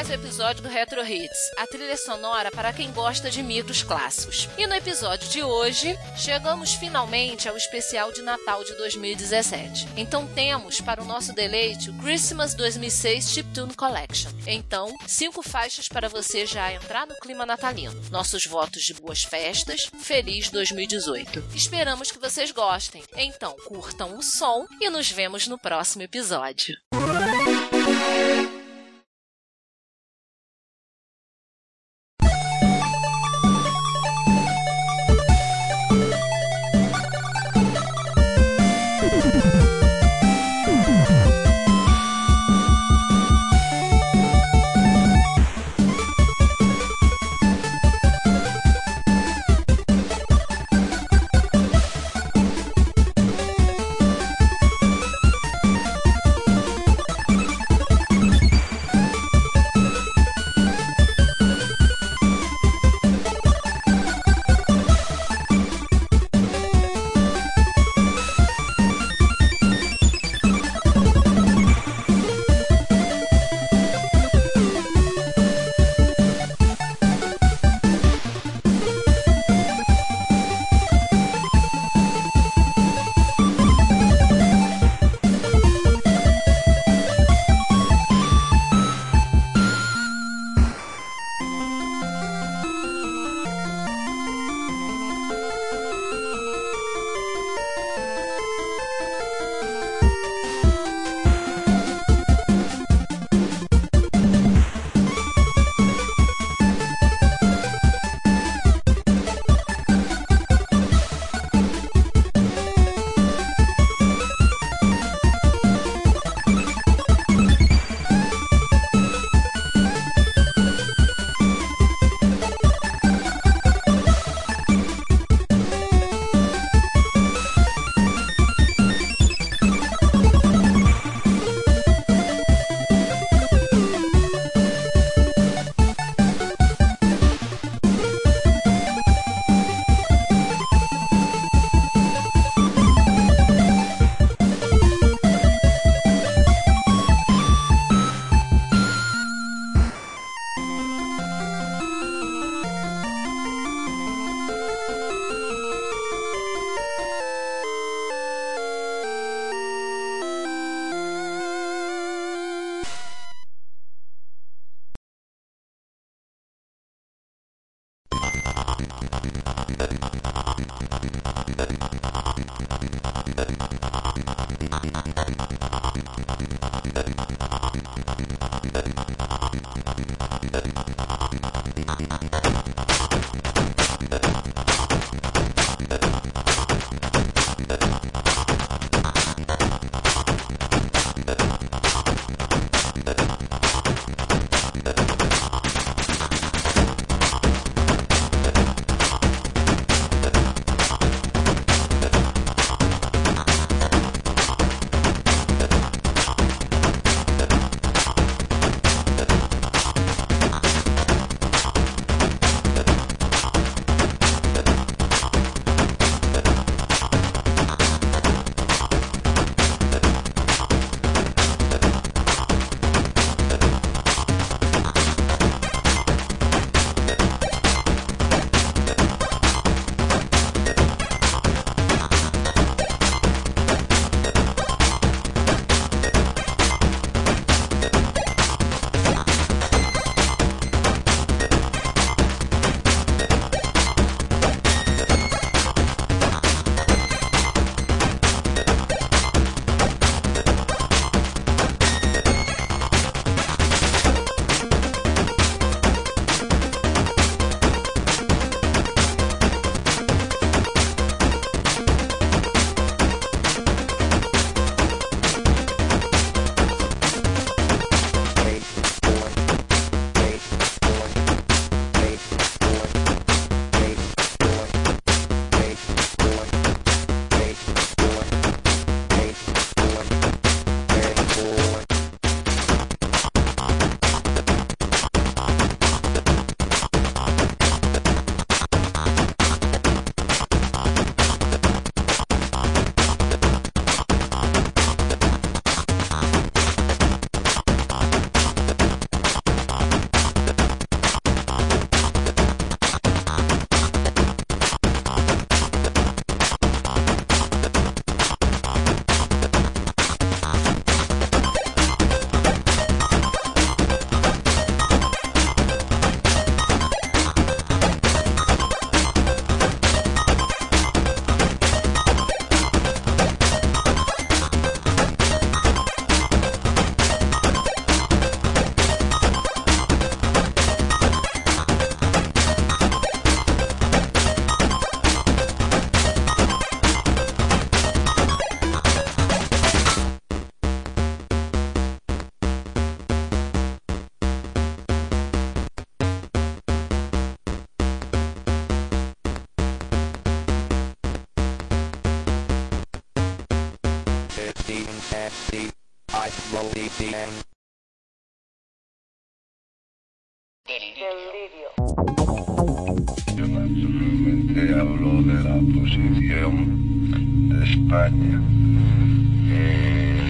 mais um episódio do Retro Hits, a trilha sonora para quem gosta de micros clássicos. E no episódio de hoje, chegamos finalmente ao especial de Natal de 2017. Então temos para o nosso deleite o Christmas 2006 Chiptune Collection. Então, cinco faixas para você já entrar no clima natalino. Nossos votos de boas festas, feliz 2018. Esperamos que vocês gostem. Então, curtam o som e nos vemos no próximo episódio. Yo naturalmente hablo de la posición de España. Eh,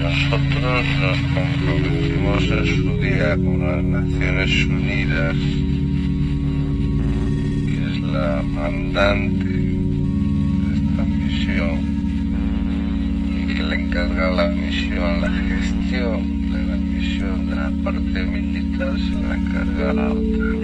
nosotros nos comprometimos en su día con las Naciones Unidas, que es la mandante encarga la misión, la gestión de la misión de la parte militar, se la encarga la OTAN.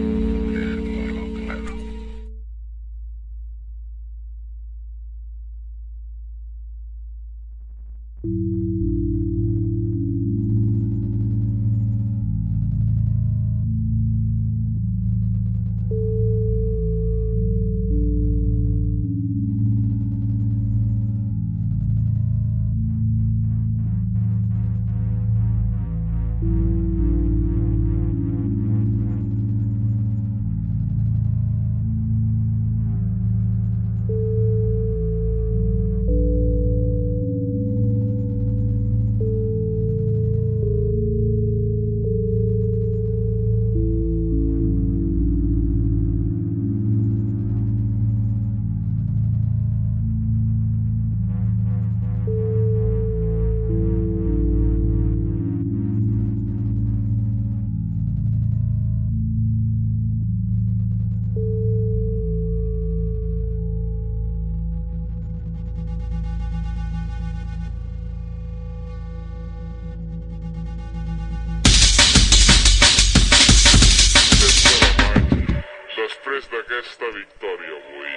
victòria avui.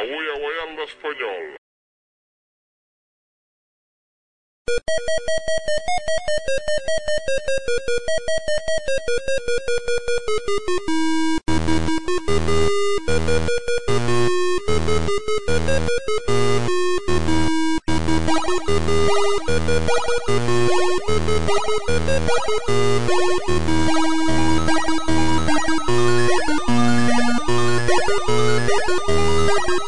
Avui ha guanyat Thank you.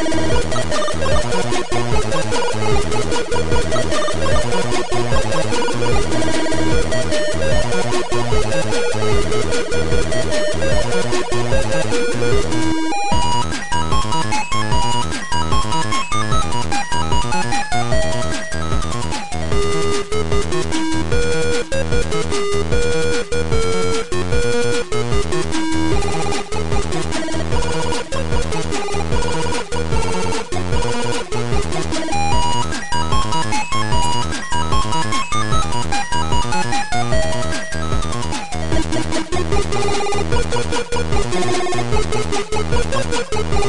フフフ。